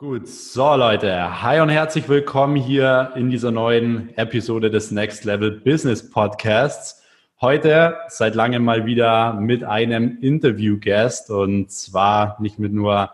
Gut, so Leute, hi und herzlich willkommen hier in dieser neuen Episode des Next Level Business Podcasts. Heute seit langem mal wieder mit einem Interview-Guest und zwar nicht mit nur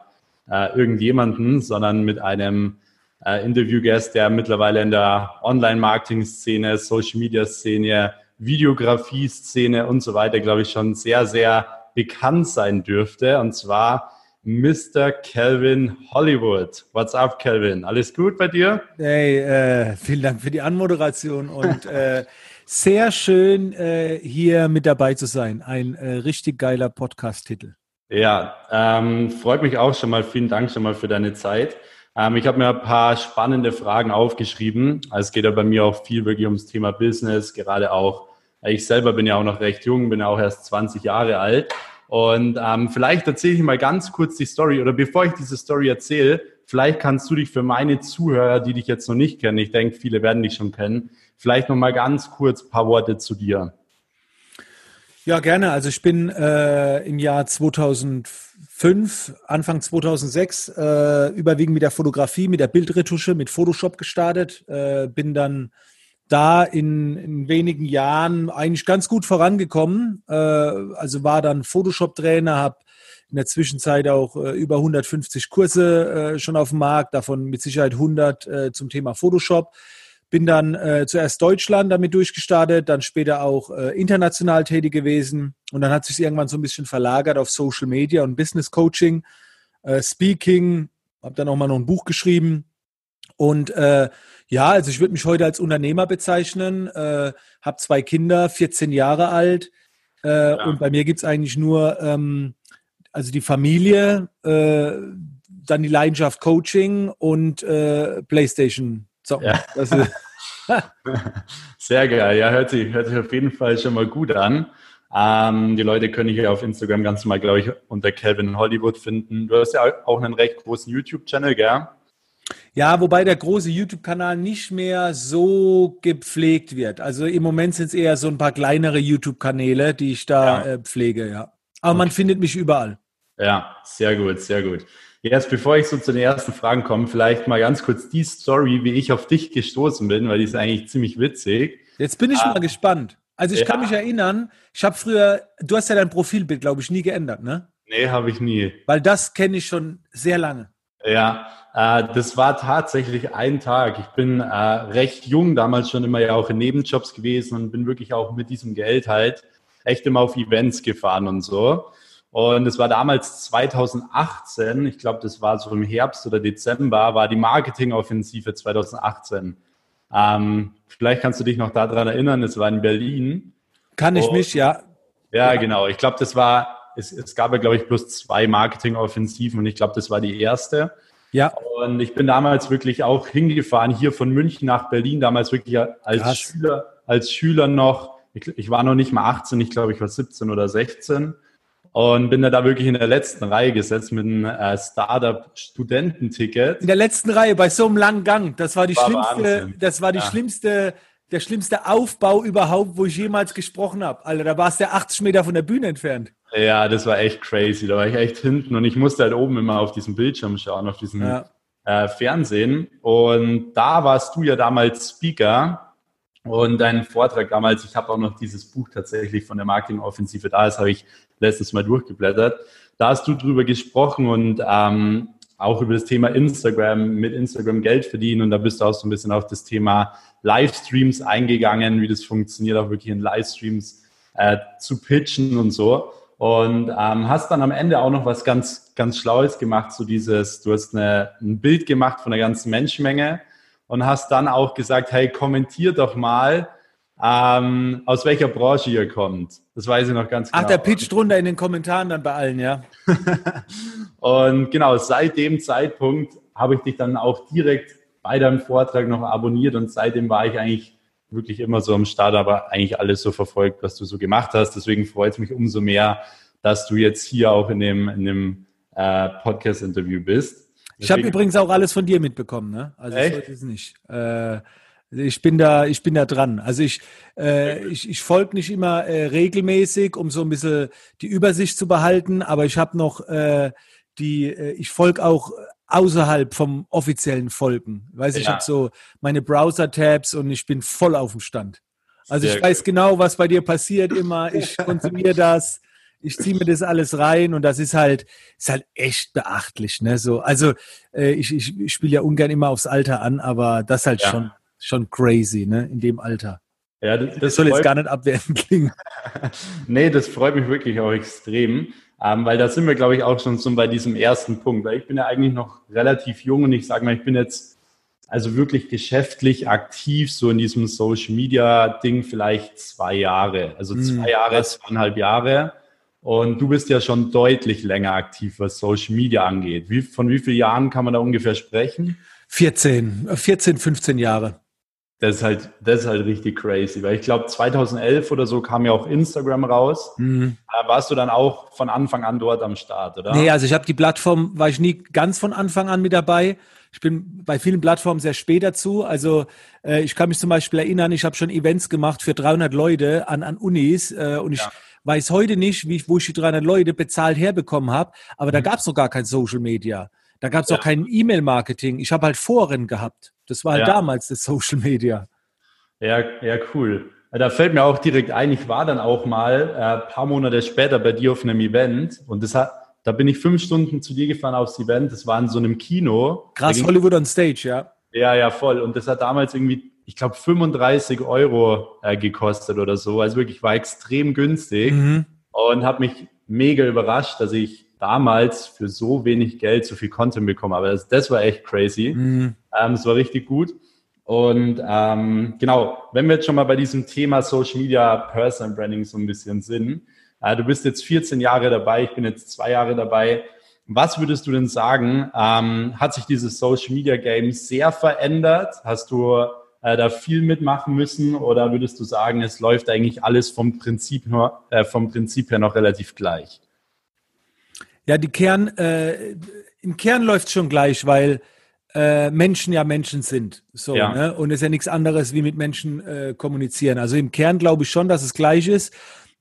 äh, irgendjemanden, sondern mit einem äh, Interview-Guest, der mittlerweile in der Online-Marketing-Szene, Social-Media-Szene, Videografie-Szene und so weiter, glaube ich, schon sehr, sehr bekannt sein dürfte. Und zwar Mr. Kelvin Hollywood. What's up, Kelvin? Alles gut bei dir? Hey, äh, vielen Dank für die Anmoderation und äh, sehr schön, äh, hier mit dabei zu sein. Ein äh, richtig geiler Podcast-Titel. Ja, ähm, freut mich auch schon mal. Vielen Dank schon mal für deine Zeit. Ähm, ich habe mir ein paar spannende Fragen aufgeschrieben. Also es geht ja bei mir auch viel wirklich ums Thema Business, gerade auch. Ich selber bin ja auch noch recht jung, bin ja auch erst 20 Jahre alt. Und ähm, vielleicht erzähle ich mal ganz kurz die Story oder bevor ich diese Story erzähle, vielleicht kannst du dich für meine Zuhörer, die dich jetzt noch nicht kennen, ich denke, viele werden dich schon kennen, vielleicht noch mal ganz kurz ein paar Worte zu dir. Ja, gerne. Also ich bin äh, im Jahr 2005, Anfang 2006, äh, überwiegend mit der Fotografie, mit der Bildretusche, mit Photoshop gestartet, äh, bin dann da in, in wenigen Jahren eigentlich ganz gut vorangekommen. Äh, also war dann Photoshop-Trainer, habe in der Zwischenzeit auch äh, über 150 Kurse äh, schon auf dem Markt, davon mit Sicherheit 100 äh, zum Thema Photoshop. Bin dann äh, zuerst Deutschland damit durchgestartet, dann später auch äh, international tätig gewesen und dann hat sich irgendwann so ein bisschen verlagert auf Social Media und Business Coaching, Speaking, habe dann auch mal noch ein Buch geschrieben und äh, ja, also ich würde mich heute als Unternehmer bezeichnen, äh, habe zwei Kinder, 14 Jahre alt äh, ja. und bei mir gibt es eigentlich nur ähm, also die Familie, äh, dann die Leidenschaft Coaching und äh, Playstation. So, ja. Sehr geil, ja, hört sich, hört sich auf jeden Fall schon mal gut an. Ähm, die Leute können hier auf Instagram ganz normal, glaube ich, unter Calvin Hollywood finden. Du hast ja auch einen recht großen YouTube-Channel, gell? Ja, wobei der große YouTube-Kanal nicht mehr so gepflegt wird. Also im Moment sind es eher so ein paar kleinere YouTube-Kanäle, die ich da ja. äh, pflege, ja. Aber okay. man findet mich überall. Ja, sehr gut, sehr gut. Jetzt, bevor ich so zu den ersten Fragen komme, vielleicht mal ganz kurz die Story, wie ich auf dich gestoßen bin, weil die ist eigentlich ziemlich witzig. Jetzt bin ich ah, mal gespannt. Also ich ja. kann mich erinnern, ich habe früher, du hast ja dein Profilbild, glaube ich, nie geändert, ne? Nee, habe ich nie. Weil das kenne ich schon sehr lange. Ja, das war tatsächlich ein Tag. Ich bin äh, recht jung, damals schon immer ja auch in Nebenjobs gewesen und bin wirklich auch mit diesem Geld halt echt immer auf Events gefahren und so. Und es war damals 2018, ich glaube, das war so im Herbst oder Dezember, war die Marketingoffensive 2018. Ähm, vielleicht kannst du dich noch daran erinnern, es war in Berlin. Kann ich und, mich, ja. Ja, genau. Ich glaube, das war es, es gab ja, glaube ich, bloß zwei Marketingoffensiven und ich glaube, das war die erste. Ja. Und ich bin damals wirklich auch hingefahren, hier von München nach Berlin, damals wirklich als Krass. Schüler, als Schüler noch. Ich, ich, war noch nicht mal 18, ich glaube, ich war 17 oder 16 und bin da, da wirklich in der letzten Reihe gesetzt mit einem äh, Startup-Studententicket. In der letzten Reihe bei so einem langen Gang. Das war die war schlimmste, Wahnsinn. das war die ja. schlimmste der schlimmste Aufbau überhaupt, wo ich jemals gesprochen habe. Alter, da warst du 80 Meter von der Bühne entfernt. Ja, das war echt crazy. Da war ich echt hinten und ich musste halt oben immer auf diesem Bildschirm schauen, auf diesem ja. äh, Fernsehen. Und da warst du ja damals Speaker und dein Vortrag damals, ich habe auch noch dieses Buch tatsächlich von der Marketingoffensive da, das habe ich letztes Mal durchgeblättert. Da hast du drüber gesprochen und ähm, auch über das Thema Instagram, mit Instagram Geld verdienen und da bist du auch so ein bisschen auf das Thema Livestreams eingegangen, wie das funktioniert, auch wirklich in Livestreams äh, zu pitchen und so. Und ähm, hast dann am Ende auch noch was ganz, ganz Schlaues gemacht, so dieses, du hast eine, ein Bild gemacht von der ganzen Menschenmenge und hast dann auch gesagt, hey, kommentier doch mal, ähm, aus welcher Branche ihr kommt. Das weiß ich noch ganz genau. Ach, der pitcht drunter in den Kommentaren dann bei allen, ja. und genau, seit dem Zeitpunkt habe ich dich dann auch direkt bei deinem Vortrag noch abonniert und seitdem war ich eigentlich wirklich immer so am Start, aber eigentlich alles so verfolgt, was du so gemacht hast. Deswegen freut es mich umso mehr, dass du jetzt hier auch in dem, in dem äh, Podcast-Interview bist. Deswegen, ich habe übrigens auch alles von dir mitbekommen, ne? Also Echt? ich es nicht. Äh, ich bin da, ich bin da dran. Also ich, äh, ich, ich folge nicht immer äh, regelmäßig, um so ein bisschen die Übersicht zu behalten, aber ich habe noch äh, die, äh, ich folge auch außerhalb vom offiziellen Folgen. Weiß ja. ich habe so meine Browser-Tabs und ich bin voll auf dem Stand. Also Sehr ich weiß gut. genau, was bei dir passiert immer. Ich konsumiere das. Ich ziehe mir das alles rein und das ist halt, ist halt echt beachtlich. Ne? So, also äh, ich, ich, ich spiele ja ungern immer aufs Alter an, aber das halt ja. schon, schon crazy, ne? In dem Alter. Ja, das, das soll jetzt gar nicht abwertend klingen. nee, das freut mich wirklich auch extrem. Ähm, weil da sind wir, glaube ich, auch schon so bei diesem ersten Punkt. Weil ich bin ja eigentlich noch relativ jung und ich sage mal, ich bin jetzt also wirklich geschäftlich aktiv, so in diesem Social Media Ding vielleicht zwei Jahre. Also hm, zwei Jahre, zweieinhalb Jahre. Und du bist ja schon deutlich länger aktiv, was Social Media angeht. Wie, von wie vielen Jahren kann man da ungefähr sprechen? 14, 14, 15 Jahre. Das ist halt, das ist halt richtig crazy, weil ich glaube 2011 oder so kam ja auch Instagram raus. Mhm. Da warst du dann auch von Anfang an dort am Start, oder? Nee, also ich habe die Plattform, war ich nie ganz von Anfang an mit dabei. Ich bin bei vielen Plattformen sehr spät dazu. Also äh, ich kann mich zum Beispiel erinnern, ich habe schon Events gemacht für 300 Leute an, an Unis äh, und ich ja. weiß heute nicht, wie ich, wo ich die 300 Leute bezahlt herbekommen habe, aber mhm. da gab es noch gar kein Social Media. Da gab es ja. auch kein E-Mail-Marketing. Ich habe halt Foren gehabt. Das war halt ja. damals das Social Media. Ja, ja, cool. Da fällt mir auch direkt ein, ich war dann auch mal ein äh, paar Monate später bei dir auf einem Event und das hat, da bin ich fünf Stunden zu dir gefahren aufs Event. Das war in so einem Kino. Krass, Hollywood on Stage, ja. Ja, ja, voll. Und das hat damals irgendwie, ich glaube, 35 Euro äh, gekostet oder so. Also wirklich war extrem günstig mhm. und habe mich mega überrascht, dass ich damals für so wenig Geld so viel Content bekomme. Aber das, das war echt crazy. Mhm. Ähm, es war richtig gut. Und ähm, genau, wenn wir jetzt schon mal bei diesem Thema Social Media Personal Branding so ein bisschen sind, äh, du bist jetzt 14 Jahre dabei, ich bin jetzt zwei Jahre dabei. Was würdest du denn sagen? Ähm, hat sich dieses Social Media Game sehr verändert? Hast du äh, da viel mitmachen müssen oder würdest du sagen, es läuft eigentlich alles vom Prinzip, nur, äh, vom Prinzip her noch relativ gleich? Ja, die Kern, äh, im Kern läuft schon gleich, weil äh, Menschen ja Menschen sind. So, ja. Ne? Und es ist ja nichts anderes wie mit Menschen äh, kommunizieren. Also im Kern glaube ich schon, dass es gleich ist.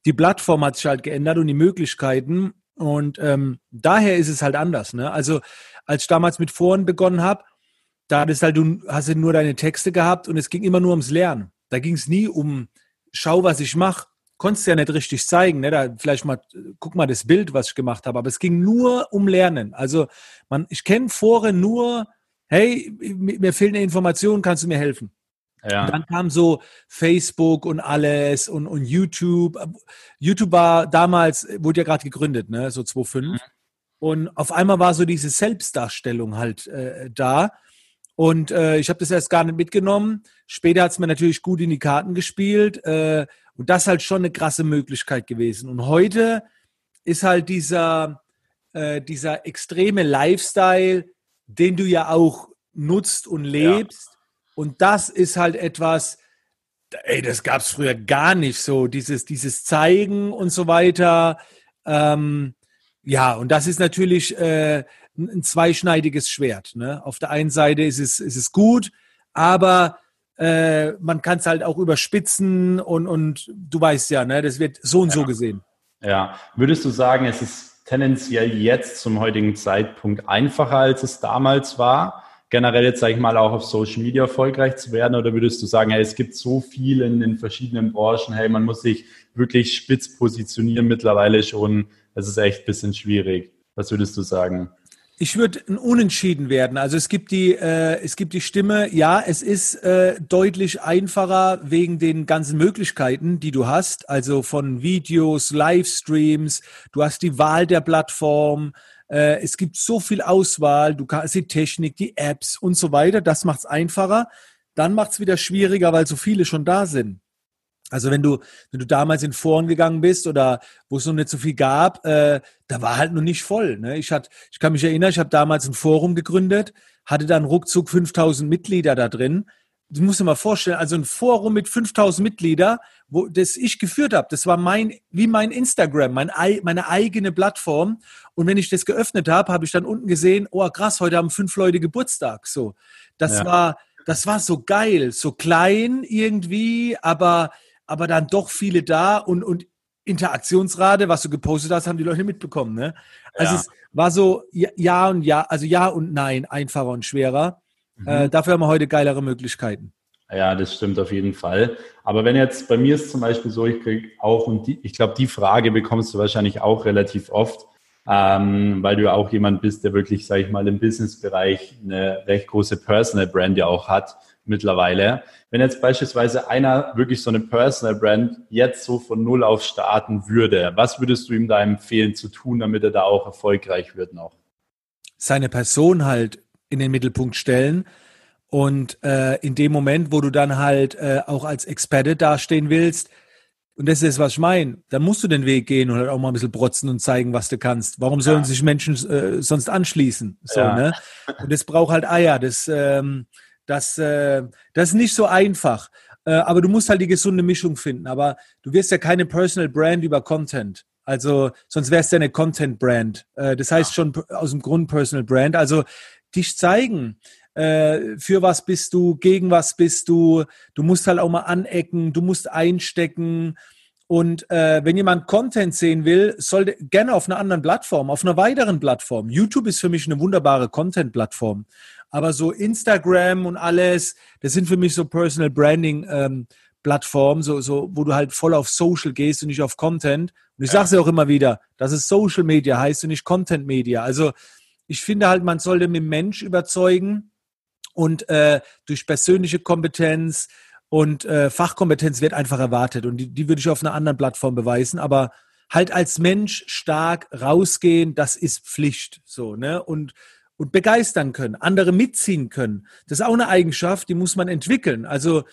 Die Plattform hat sich halt geändert und die Möglichkeiten. Und ähm, daher ist es halt anders. Ne? Also als ich damals mit Foren begonnen habe, da hattest halt, du hast du nur deine Texte gehabt und es ging immer nur ums Lernen. Da ging es nie um, schau, was ich mache. Konntest ja nicht richtig zeigen. Ne? Da vielleicht mal, guck mal das Bild, was ich gemacht habe. Aber es ging nur um Lernen. Also man, ich kenne Foren nur hey, mir fehlt eine Information, kannst du mir helfen? Ja. Und dann kam so Facebook und alles und, und YouTube. YouTube war damals, wurde ja gerade gegründet, ne, so 2005. Mhm. Und auf einmal war so diese Selbstdarstellung halt äh, da. Und äh, ich habe das erst gar nicht mitgenommen. Später hat es mir natürlich gut in die Karten gespielt. Äh, und das halt schon eine krasse Möglichkeit gewesen. Und heute ist halt dieser, äh, dieser extreme Lifestyle, den du ja auch nutzt und lebst. Ja. Und das ist halt etwas, ey, das gab es früher gar nicht so, dieses, dieses Zeigen und so weiter. Ähm, ja, und das ist natürlich äh, ein zweischneidiges Schwert. Ne? Auf der einen Seite ist es, ist es gut, aber äh, man kann es halt auch überspitzen und, und du weißt ja, ne, das wird so und ja. so gesehen. Ja, würdest du sagen, es ist tendenziell jetzt zum heutigen Zeitpunkt einfacher, als es damals war, generell jetzt, sage ich mal, auch auf Social Media erfolgreich zu werden? Oder würdest du sagen, hey, es gibt so viel in den verschiedenen Branchen, hey, man muss sich wirklich spitz positionieren mittlerweile schon, es ist echt ein bisschen schwierig. Was würdest du sagen? Ich würde ein Unentschieden werden. Also es gibt die, äh, es gibt die Stimme, ja, es ist äh, deutlich einfacher wegen den ganzen Möglichkeiten, die du hast. Also von Videos, Livestreams, du hast die Wahl der Plattform, äh, es gibt so viel Auswahl, du kannst die Technik, die Apps und so weiter. Das macht es einfacher. Dann macht es wieder schwieriger, weil so viele schon da sind. Also wenn du, wenn du damals in Foren gegangen bist oder wo es noch nicht so viel gab, äh, da war halt noch nicht voll. Ne? Ich, hat, ich kann mich erinnern, ich habe damals ein Forum gegründet, hatte dann ruckzuck 5000 Mitglieder da drin. Du musst dir mal vorstellen, also ein Forum mit 5000 Mitgliedern, wo das ich geführt habe, das war mein, wie mein Instagram, mein, meine eigene Plattform. Und wenn ich das geöffnet habe, habe ich dann unten gesehen, oh krass, heute haben fünf Leute Geburtstag. So, das ja. war, das war so geil, so klein irgendwie, aber aber dann doch viele da und, und Interaktionsrate, was du gepostet hast, haben die Leute mitbekommen. Ne? Also ja. es war so ja und ja, also ja und nein, einfacher und schwerer. Mhm. Äh, dafür haben wir heute geilere Möglichkeiten. Ja, das stimmt auf jeden Fall. Aber wenn jetzt bei mir ist zum Beispiel so, ich kriege auch, und die, ich glaube, die Frage bekommst du wahrscheinlich auch relativ oft, ähm, weil du ja auch jemand bist, der wirklich, sage ich mal, im Businessbereich eine recht große Personal Brand ja auch hat mittlerweile. Wenn jetzt beispielsweise einer wirklich so eine Personal Brand jetzt so von Null auf starten würde, was würdest du ihm da empfehlen zu tun, damit er da auch erfolgreich wird noch? Seine Person halt in den Mittelpunkt stellen und äh, in dem Moment, wo du dann halt äh, auch als Experte dastehen willst, und das ist, was ich meine. Dann musst du den Weg gehen und halt auch mal ein bisschen protzen und zeigen, was du kannst. Warum sollen ja. sich Menschen äh, sonst anschließen? So, ja. ne? Und das braucht halt Eier. Das, ähm, das, äh, das ist nicht so einfach. Äh, aber du musst halt die gesunde Mischung finden. Aber du wirst ja keine Personal Brand über Content. Also, sonst wärst du ja eine Content Brand. Äh, das heißt ja. schon aus dem Grund Personal Brand. Also, dich zeigen äh, für was bist du, gegen was bist du. Du musst halt auch mal anecken, du musst einstecken. Und äh, wenn jemand Content sehen will, sollte gerne auf einer anderen Plattform, auf einer weiteren Plattform. YouTube ist für mich eine wunderbare Content-Plattform. Aber so Instagram und alles, das sind für mich so Personal Branding ähm, Plattformen, so, so, wo du halt voll auf Social gehst und nicht auf Content. Und ich sage es ja auch immer wieder, dass es Social Media heißt und nicht Content Media. Also ich finde halt, man sollte mit dem Mensch überzeugen und äh, durch persönliche Kompetenz und äh, Fachkompetenz wird einfach erwartet und die, die würde ich auf einer anderen Plattform beweisen, aber halt als Mensch stark rausgehen, das ist Pflicht, so, ne, und und begeistern können, andere mitziehen können. Das ist auch eine Eigenschaft, die muss man entwickeln. Also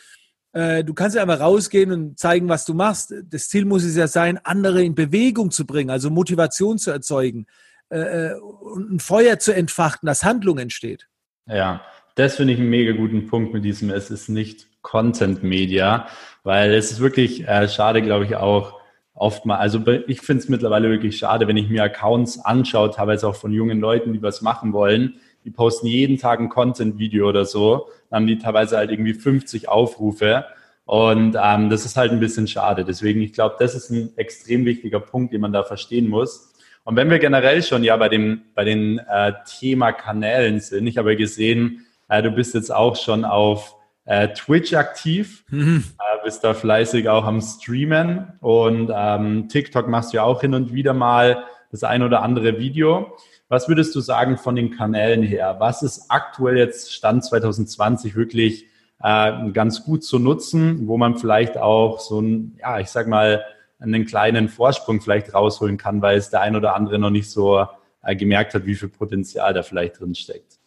äh, du kannst ja einfach rausgehen und zeigen, was du machst. Das Ziel muss es ja sein, andere in Bewegung zu bringen, also Motivation zu erzeugen äh, äh und ein Feuer zu entfachen, dass Handlung entsteht. Ja, das finde ich einen mega guten Punkt mit diesem, es ist nicht Content Media, weil es ist wirklich äh, schade, glaube ich, auch oft mal, also ich finde es mittlerweile wirklich schade, wenn ich mir Accounts anschaue, teilweise auch von jungen Leuten, die was machen wollen, die posten jeden Tag ein Content-Video oder so, dann haben die teilweise halt irgendwie 50 Aufrufe und ähm, das ist halt ein bisschen schade. Deswegen, ich glaube, das ist ein extrem wichtiger Punkt, den man da verstehen muss. Und wenn wir generell schon ja bei dem bei den äh, Thema Kanälen sind, ich habe gesehen, äh, du bist jetzt auch schon auf äh, Twitch aktiv, mhm. äh, bist da fleißig auch am Streamen und ähm, TikTok machst du ja auch hin und wieder mal das ein oder andere Video. Was würdest du sagen von den Kanälen her? Was ist aktuell jetzt Stand 2020 wirklich äh, ganz gut zu nutzen, wo man vielleicht auch so ein, ja, ich sag mal, einen kleinen Vorsprung vielleicht rausholen kann, weil es der ein oder andere noch nicht so äh, gemerkt hat, wie viel Potenzial da vielleicht drin steckt?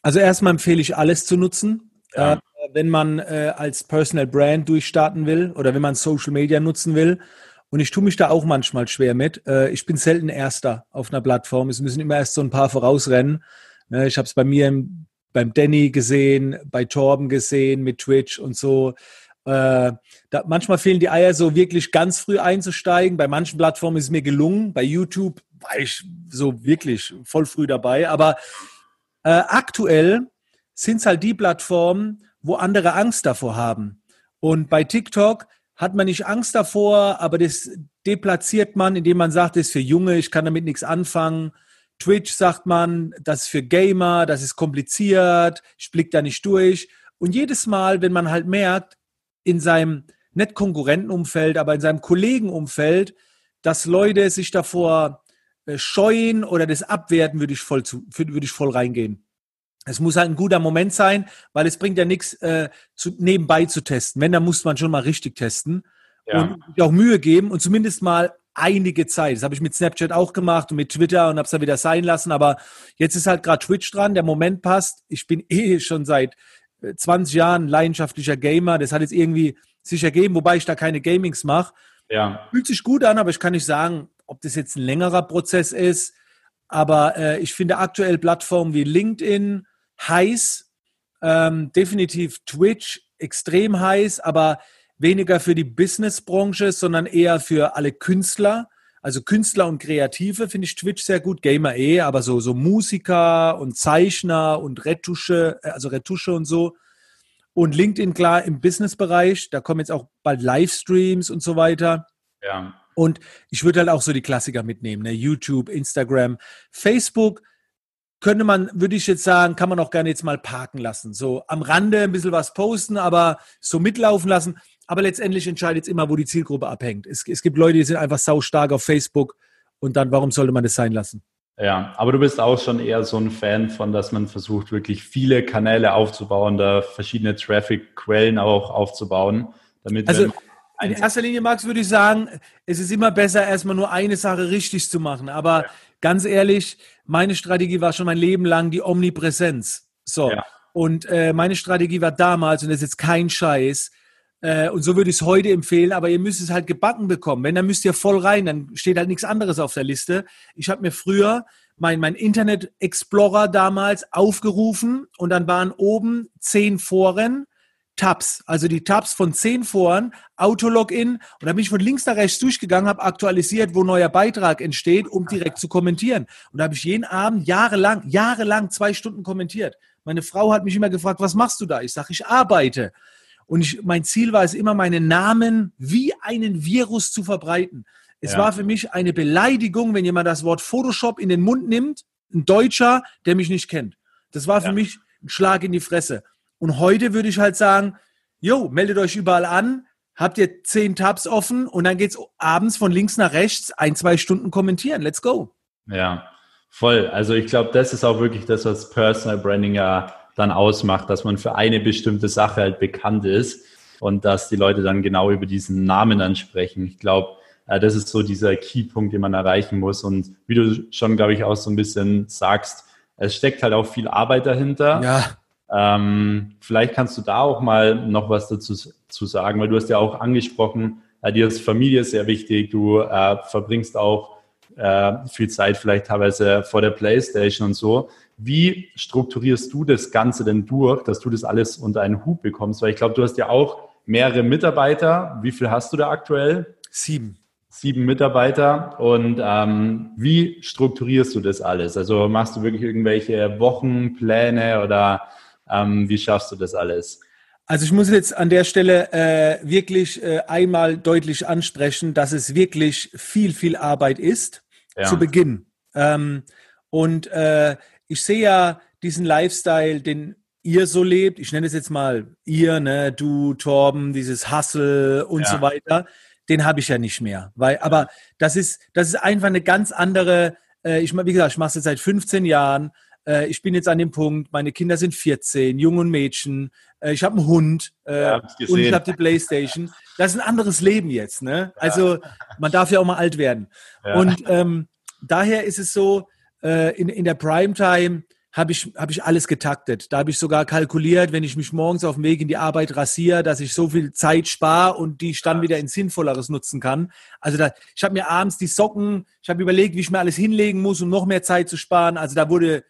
Also erstmal empfehle ich alles zu nutzen. Ja. Äh, wenn man äh, als Personal Brand durchstarten will oder wenn man Social Media nutzen will. Und ich tue mich da auch manchmal schwer mit. Äh, ich bin selten Erster auf einer Plattform. Es müssen immer erst so ein paar vorausrennen. Ne, ich habe es bei mir im, beim Danny gesehen, bei Torben gesehen mit Twitch und so. Äh, da, manchmal fehlen die Eier so wirklich ganz früh einzusteigen. Bei manchen Plattformen ist es mir gelungen. Bei YouTube war ich so wirklich voll früh dabei. Aber äh, aktuell sind es halt die Plattformen, wo andere Angst davor haben. Und bei TikTok hat man nicht Angst davor, aber das deplatziert man, indem man sagt, das ist für Junge, ich kann damit nichts anfangen. Twitch sagt man, das ist für Gamer, das ist kompliziert, ich blick da nicht durch. Und jedes Mal, wenn man halt merkt, in seinem nicht Konkurrentenumfeld, aber in seinem Kollegenumfeld, dass Leute sich davor äh, scheuen oder das abwerten, würde ich voll zu, würde ich voll reingehen. Es muss halt ein guter Moment sein, weil es bringt ja nichts, äh, zu, nebenbei zu testen. Wenn, dann muss man schon mal richtig testen ja. und auch Mühe geben und zumindest mal einige Zeit. Das habe ich mit Snapchat auch gemacht und mit Twitter und habe es dann wieder sein lassen. Aber jetzt ist halt gerade Twitch dran, der Moment passt. Ich bin eh schon seit 20 äh, Jahren leidenschaftlicher Gamer. Das hat jetzt irgendwie sich ergeben, wobei ich da keine Gamings mache. Ja. Fühlt sich gut an, aber ich kann nicht sagen, ob das jetzt ein längerer Prozess ist. Aber äh, ich finde aktuell Plattformen wie LinkedIn heiß, ähm, definitiv Twitch extrem heiß, aber weniger für die Businessbranche, sondern eher für alle Künstler. Also Künstler und Kreative finde ich Twitch sehr gut, Gamer eh, aber so, so Musiker und Zeichner und Retusche, äh, also Retusche und so. Und LinkedIn klar im Businessbereich, da kommen jetzt auch bald Livestreams und so weiter. Ja. Und ich würde halt auch so die Klassiker mitnehmen, ne? YouTube, Instagram, Facebook könnte man, würde ich jetzt sagen, kann man auch gerne jetzt mal parken lassen. So am Rande ein bisschen was posten, aber so mitlaufen lassen. Aber letztendlich entscheidet es immer, wo die Zielgruppe abhängt. Es, es gibt Leute, die sind einfach sau stark auf Facebook und dann, warum sollte man das sein lassen? Ja, aber du bist auch schon eher so ein Fan von, dass man versucht, wirklich viele Kanäle aufzubauen, da verschiedene Traffic-Quellen auch aufzubauen, damit also in erster Linie, Max, würde ich sagen, es ist immer besser, erstmal nur eine Sache richtig zu machen. Aber ja. Ganz ehrlich, meine Strategie war schon mein Leben lang die Omnipräsenz. So. Ja. Und äh, meine Strategie war damals, und das ist jetzt kein Scheiß, äh, und so würde ich es heute empfehlen, aber ihr müsst es halt gebacken bekommen. Wenn, dann müsst ihr voll rein, dann steht halt nichts anderes auf der Liste. Ich habe mir früher mein, mein Internet Explorer damals aufgerufen und dann waren oben zehn Foren Tabs, also die Tabs von zehn Foren, Autologin und da bin ich von links nach rechts durchgegangen, habe aktualisiert, wo neuer Beitrag entsteht, um direkt zu kommentieren. Und da habe ich jeden Abend jahrelang, jahrelang zwei Stunden kommentiert. Meine Frau hat mich immer gefragt, was machst du da? Ich sage, ich arbeite. Und ich, mein Ziel war es immer, meinen Namen wie einen Virus zu verbreiten. Es ja. war für mich eine Beleidigung, wenn jemand das Wort Photoshop in den Mund nimmt, ein Deutscher, der mich nicht kennt. Das war für ja. mich ein Schlag in die Fresse. Und heute würde ich halt sagen, jo, meldet euch überall an, habt ihr zehn Tabs offen und dann geht's abends von links nach rechts ein, zwei Stunden kommentieren. Let's go. Ja, voll. Also ich glaube, das ist auch wirklich das, was Personal Branding ja dann ausmacht, dass man für eine bestimmte Sache halt bekannt ist und dass die Leute dann genau über diesen Namen ansprechen. Ich glaube, äh, das ist so dieser Keypunkt, den man erreichen muss. Und wie du schon, glaube ich, auch so ein bisschen sagst, es steckt halt auch viel Arbeit dahinter. Ja. Ähm, vielleicht kannst du da auch mal noch was dazu zu sagen, weil du hast ja auch angesprochen, äh, dir ist Familie sehr wichtig, du äh, verbringst auch äh, viel Zeit vielleicht teilweise vor der Playstation und so. Wie strukturierst du das Ganze denn durch, dass du das alles unter einen Hut bekommst? Weil ich glaube, du hast ja auch mehrere Mitarbeiter. Wie viel hast du da aktuell? Sieben. Sieben Mitarbeiter. Und ähm, wie strukturierst du das alles? Also machst du wirklich irgendwelche Wochenpläne oder ähm, wie schaffst du das alles? Also ich muss jetzt an der Stelle äh, wirklich äh, einmal deutlich ansprechen, dass es wirklich viel, viel Arbeit ist ja. zu Beginn. Ähm, und äh, ich sehe ja diesen Lifestyle, den ihr so lebt. Ich nenne es jetzt mal ihr, ne, du, Torben, dieses Hustle und ja. so weiter. Den habe ich ja nicht mehr. Weil, aber das ist, das ist einfach eine ganz andere, äh, ich wie gesagt, ich mache es jetzt seit 15 Jahren äh, ich bin jetzt an dem Punkt, meine Kinder sind 14, Jungen und Mädchen, äh, ich habe einen Hund äh, ja, und ich habe die Playstation. Das ist ein anderes Leben jetzt. Ne? Also man darf ja auch mal alt werden. Und ähm, daher ist es so, äh, in, in der Primetime habe ich, hab ich alles getaktet. Da habe ich sogar kalkuliert, wenn ich mich morgens auf dem Weg in die Arbeit rasiere, dass ich so viel Zeit spare und die ich dann wieder in Sinnvolleres nutzen kann. Also da, ich habe mir abends die Socken, ich habe überlegt, wie ich mir alles hinlegen muss, um noch mehr Zeit zu sparen. Also da wurde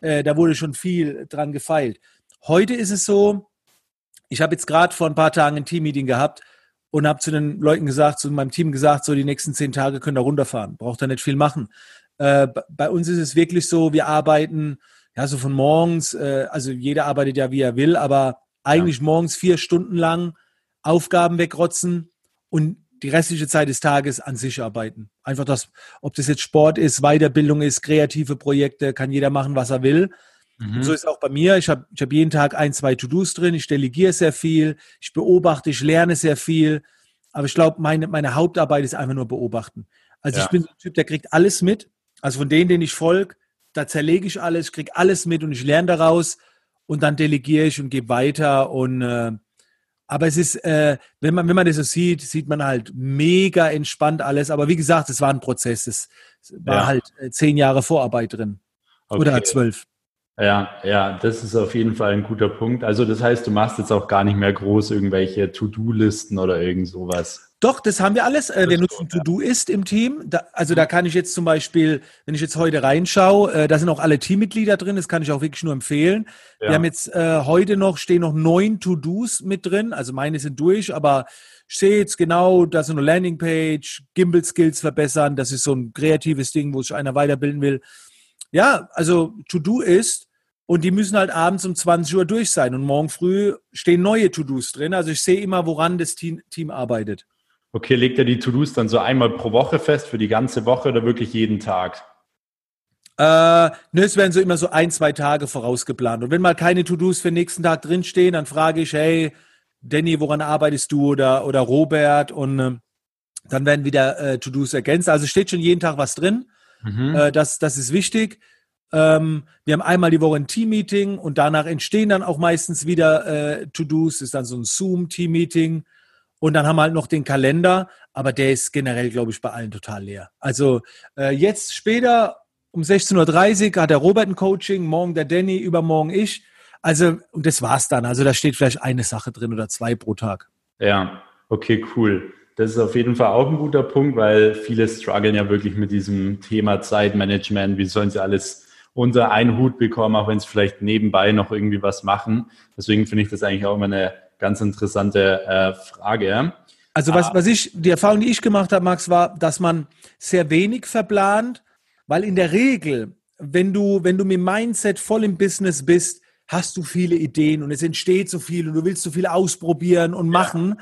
äh, da wurde schon viel dran gefeilt. Heute ist es so, ich habe jetzt gerade vor ein paar Tagen ein Teammeeting gehabt und habe zu den Leuten gesagt, zu meinem Team gesagt, so die nächsten zehn Tage könnt ihr runterfahren, braucht ihr nicht viel machen. Äh, bei uns ist es wirklich so, wir arbeiten ja so von morgens, äh, also jeder arbeitet ja wie er will, aber eigentlich ja. morgens vier Stunden lang Aufgaben wegrotzen und die restliche Zeit des Tages an sich arbeiten. Einfach das, ob das jetzt Sport ist, Weiterbildung ist, kreative Projekte, kann jeder machen, was er will. Mhm. So ist auch bei mir. Ich habe ich hab jeden Tag ein, zwei To-Dos drin. Ich delegiere sehr viel. Ich beobachte, ich lerne sehr viel. Aber ich glaube, meine, meine Hauptarbeit ist einfach nur beobachten. Also ja. ich bin so ein Typ, der kriegt alles mit. Also von denen, denen ich folge, da zerlege ich alles, kriege alles mit und ich lerne daraus und dann delegiere ich und gebe weiter und äh, aber es ist, äh, wenn man, wenn man das so sieht, sieht man halt mega entspannt alles. Aber wie gesagt, es war ein Prozess. Es war ja. halt äh, zehn Jahre Vorarbeit drin. Okay. Oder zwölf. Ja, ja, das ist auf jeden Fall ein guter Punkt. Also das heißt, du machst jetzt auch gar nicht mehr groß irgendwelche To-Do-Listen oder irgend sowas. Doch, das haben wir alles. Äh, wir nutzen To-Do-Ist im Team. Da, also da kann ich jetzt zum Beispiel, wenn ich jetzt heute reinschaue, äh, da sind auch alle Teammitglieder drin. Das kann ich auch wirklich nur empfehlen. Ja. Wir haben jetzt äh, heute noch, stehen noch neun To-Dos mit drin. Also meine sind durch, aber ich sehe jetzt genau, da ist eine Landingpage, Gimbal-Skills verbessern. Das ist so ein kreatives Ding, wo sich einer weiterbilden will. Ja, also To-Do ist, und die müssen halt abends um 20 Uhr durch sein. Und morgen früh stehen neue To-Dos drin. Also ich sehe immer, woran das Team, Team arbeitet. Okay, legt er die To-Dos dann so einmal pro Woche fest für die ganze Woche oder wirklich jeden Tag? Äh, ne, es werden so immer so ein, zwei Tage vorausgeplant. Und wenn mal keine To-Dos für den nächsten Tag drinstehen, dann frage ich, hey, Danny, woran arbeitest du? Oder, oder Robert? Und äh, dann werden wieder äh, To-Dos ergänzt. Also steht schon jeden Tag was drin. Mhm. Äh, das, das ist wichtig. Ähm, wir haben einmal die Woche ein Team-Meeting und danach entstehen dann auch meistens wieder äh, To-Dos. Ist dann so ein Zoom-Team-Meeting. Und dann haben wir halt noch den Kalender, aber der ist generell, glaube ich, bei allen total leer. Also äh, jetzt später um 16.30 Uhr hat der Robert ein Coaching, morgen der Danny, übermorgen ich. Also, und das war's dann. Also da steht vielleicht eine Sache drin oder zwei pro Tag. Ja, okay, cool. Das ist auf jeden Fall auch ein guter Punkt, weil viele strugglen ja wirklich mit diesem Thema Zeitmanagement. Wie sollen sie alles unter einen Hut bekommen, auch wenn sie vielleicht nebenbei noch irgendwie was machen. Deswegen finde ich das eigentlich auch immer eine ganz interessante äh, Frage. Also was, ah. was ich, die Erfahrung, die ich gemacht habe, Max, war, dass man sehr wenig verplant, weil in der Regel, wenn du, wenn du mit Mindset voll im Business bist, hast du viele Ideen und es entsteht so viel und du willst so viel ausprobieren und machen.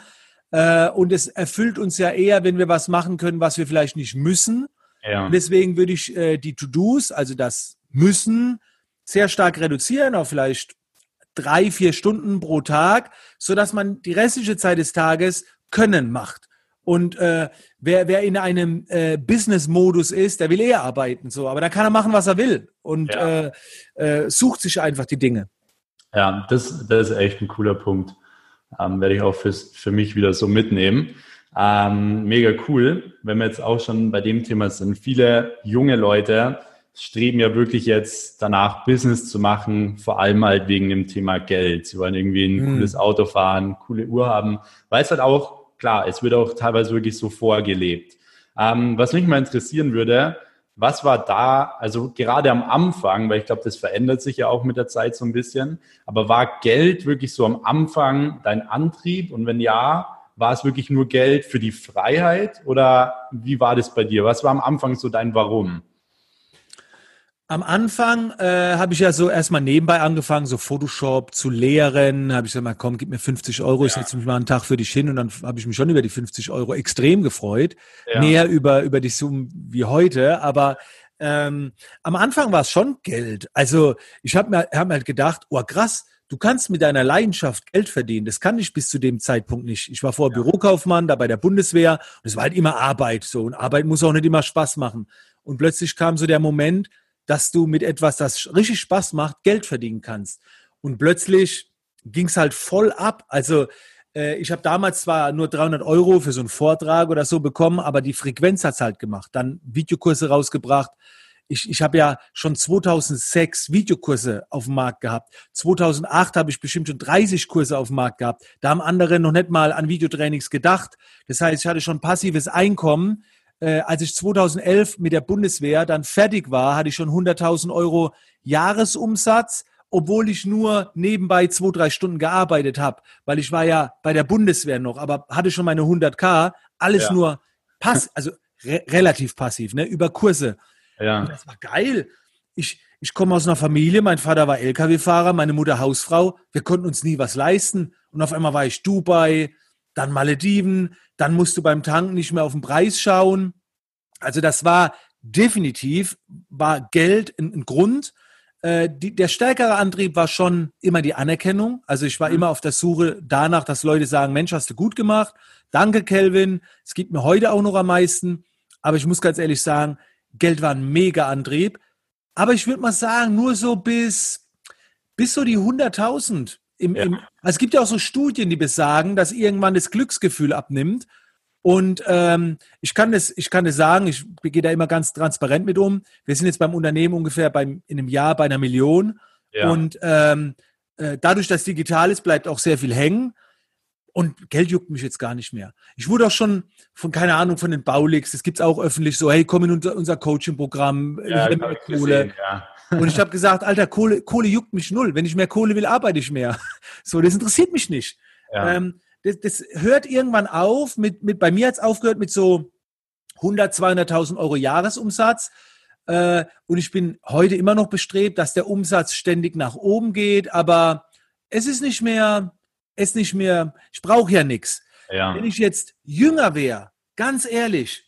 Ja. Äh, und es erfüllt uns ja eher, wenn wir was machen können, was wir vielleicht nicht müssen. Ja. deswegen würde ich äh, die To-Dos, also das Müssen, sehr stark reduzieren auf vielleicht drei, vier Stunden pro Tag, sodass man die restliche Zeit des Tages Können macht. Und äh, wer, wer in einem äh, Business-Modus ist, der will eher arbeiten, so. Aber da kann er machen, was er will und ja. äh, äh, sucht sich einfach die Dinge. Ja, das, das ist echt ein cooler Punkt. Ähm, werde ich auch fürs, für mich wieder so mitnehmen. Ähm, mega cool, wenn wir jetzt auch schon bei dem Thema sind. Viele junge Leute streben ja wirklich jetzt danach, Business zu machen, vor allem halt wegen dem Thema Geld. Sie wollen irgendwie ein mhm. cooles Auto fahren, coole Uhr haben, weil es halt auch, klar, es wird auch teilweise wirklich so vorgelebt. Ähm, was mich mal interessieren würde, was war da, also gerade am Anfang, weil ich glaube, das verändert sich ja auch mit der Zeit so ein bisschen, aber war Geld wirklich so am Anfang dein Antrieb? Und wenn ja, war es wirklich nur Geld für die Freiheit oder wie war das bei dir? Was war am Anfang so dein Warum? Am Anfang äh, habe ich ja so erstmal nebenbei angefangen, so Photoshop zu lehren. Habe ich gesagt, mal komm, gib mir 50 Euro, ja. ich setze mich mal einen Tag für dich hin und dann habe ich mich schon über die 50 Euro extrem gefreut. Ja. Mehr über, über die Summen wie heute, aber ähm, am Anfang war es schon Geld. Also ich habe mir, hab mir halt gedacht, oh krass, du kannst mit deiner Leidenschaft Geld verdienen. Das kann ich bis zu dem Zeitpunkt nicht. Ich war vorher ja. Bürokaufmann, da bei der Bundeswehr und es war halt immer Arbeit so und Arbeit muss auch nicht immer Spaß machen. Und plötzlich kam so der Moment, dass du mit etwas, das richtig Spaß macht, Geld verdienen kannst. Und plötzlich ging es halt voll ab. Also äh, ich habe damals zwar nur 300 Euro für so einen Vortrag oder so bekommen, aber die Frequenz hat's halt gemacht. Dann Videokurse rausgebracht. Ich, ich habe ja schon 2006 Videokurse auf dem Markt gehabt. 2008 habe ich bestimmt schon 30 Kurse auf dem Markt gehabt. Da haben andere noch nicht mal an Videotrainings gedacht. Das heißt, ich hatte schon passives Einkommen äh, als ich 2011 mit der Bundeswehr dann fertig war, hatte ich schon 100.000 Euro Jahresumsatz, obwohl ich nur nebenbei zwei, drei Stunden gearbeitet habe, weil ich war ja bei der Bundeswehr noch, aber hatte schon meine 100k, alles ja. nur pass, also re relativ passiv, ne, über Kurse. Ja. Und das war geil. Ich, ich komme aus einer Familie, mein Vater war LKW-Fahrer, meine Mutter Hausfrau. Wir konnten uns nie was leisten. Und auf einmal war ich Dubai, dann Malediven, dann musst du beim Tanken nicht mehr auf den Preis schauen. Also das war definitiv, war Geld ein, ein Grund. Äh, die, der stärkere Antrieb war schon immer die Anerkennung. Also ich war mhm. immer auf der Suche danach, dass Leute sagen, Mensch, hast du gut gemacht. Danke, Kelvin. Es gibt mir heute auch noch am meisten. Aber ich muss ganz ehrlich sagen, Geld war ein mega Antrieb. Aber ich würde mal sagen, nur so bis, bis so die 100.000 im, ja. im, also es gibt ja auch so Studien, die besagen, dass irgendwann das Glücksgefühl abnimmt. Und ähm, ich kann das, ich kann das sagen, ich gehe da immer ganz transparent mit um. Wir sind jetzt beim Unternehmen ungefähr beim, in einem Jahr bei einer Million. Ja. Und ähm, äh, dadurch, dass digital ist, bleibt auch sehr viel hängen. Und Geld juckt mich jetzt gar nicht mehr. Ich wurde auch schon von, keine Ahnung, von den Baulix, das gibt es auch öffentlich so, hey, komm in unser, unser Coaching-Programm, ja, Kohle. Gesehen, ja. Und ich habe gesagt, Alter, Kohle, Kohle juckt mich null. Wenn ich mehr Kohle will, arbeite ich mehr. So, das interessiert mich nicht. Ja. Ähm, das, das, hört irgendwann auf. Mit, mit, bei mir hat es aufgehört mit so 100, 200.000 Euro Jahresumsatz. Äh, und ich bin heute immer noch bestrebt, dass der Umsatz ständig nach oben geht. Aber es ist nicht mehr, es ist nicht mehr, ich brauche ja nichts. ja. wenn ich jetzt jünger wäre, ganz ehrlich,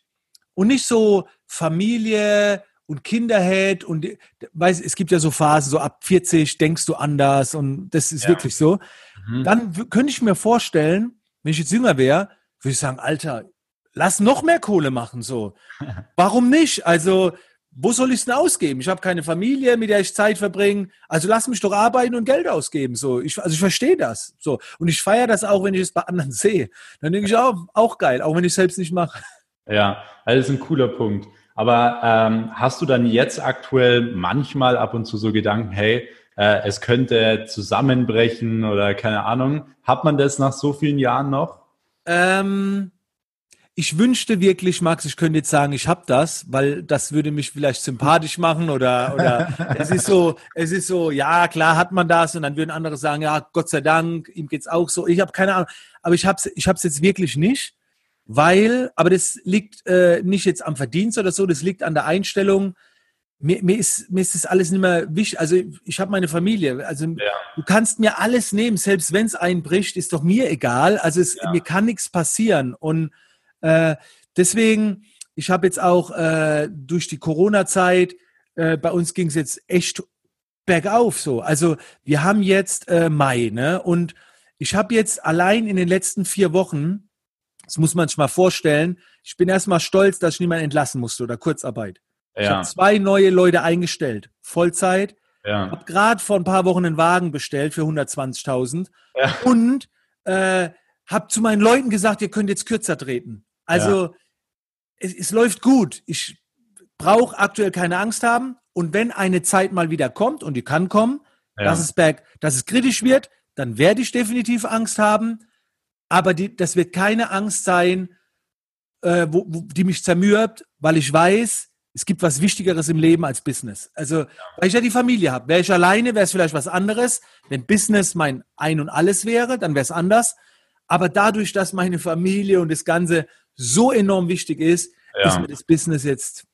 und nicht so Familie und Kinder hätte und weiß, es gibt ja so Phasen, so ab 40 denkst du anders und das ist ja. wirklich so. Mhm. Dann könnte ich mir vorstellen, wenn ich jetzt jünger wäre, würde ich sagen, Alter, lass noch mehr Kohle machen, so. Warum nicht? Also, wo soll ich es denn ausgeben? Ich habe keine Familie, mit der ich Zeit verbringe. Also lass mich doch arbeiten und Geld ausgeben. So, ich, also ich verstehe das. So. Und ich feiere das auch, wenn ich es bei anderen sehe. Dann denke ich auch, auch geil, auch wenn ich es selbst nicht mache. Ja, das ist ein cooler Punkt. Aber ähm, hast du dann jetzt aktuell manchmal ab und zu so Gedanken, hey, äh, es könnte zusammenbrechen oder keine Ahnung. Hat man das nach so vielen Jahren noch? Ähm, ich wünschte wirklich, Max, ich könnte jetzt sagen, ich habe das, weil das würde mich vielleicht sympathisch machen oder oder es ist so, es ist so, ja klar hat man das und dann würden andere sagen, ja Gott sei Dank, ihm geht's auch so. Ich habe keine Ahnung, aber ich habe ich habe jetzt wirklich nicht, weil, aber das liegt äh, nicht jetzt am Verdienst oder so, das liegt an der Einstellung. Mir, mir, ist, mir ist das alles nicht mehr wichtig. Also ich habe meine Familie. Also ja. du kannst mir alles nehmen, selbst wenn es einbricht, ist doch mir egal. Also es, ja. mir kann nichts passieren. Und äh, deswegen, ich habe jetzt auch äh, durch die Corona-Zeit, äh, bei uns ging es jetzt echt bergauf so. Also wir haben jetzt äh, Mai, ne? Und ich habe jetzt allein in den letzten vier Wochen, das muss man sich mal vorstellen, ich bin erstmal stolz, dass ich niemanden entlassen musste oder Kurzarbeit. Ja. Ich habe zwei neue Leute eingestellt, Vollzeit. Ja. Habe gerade vor ein paar Wochen einen Wagen bestellt für 120.000 ja. und äh, habe zu meinen Leuten gesagt, ihr könnt jetzt kürzer treten. Also ja. es, es läuft gut. Ich brauche aktuell keine Angst haben. Und wenn eine Zeit mal wieder kommt, und die kann kommen, ja. dass, es berg, dass es kritisch wird, dann werde ich definitiv Angst haben. Aber die, das wird keine Angst sein, äh, wo, wo, die mich zermürbt, weil ich weiß, es gibt was Wichtigeres im Leben als Business. Also, ja. weil ich ja die Familie habe. Wäre ich alleine, wäre es vielleicht was anderes. Wenn Business mein Ein und Alles wäre, dann wäre es anders. Aber dadurch, dass meine Familie und das Ganze so enorm wichtig ist, ja. ist mir das Business jetzt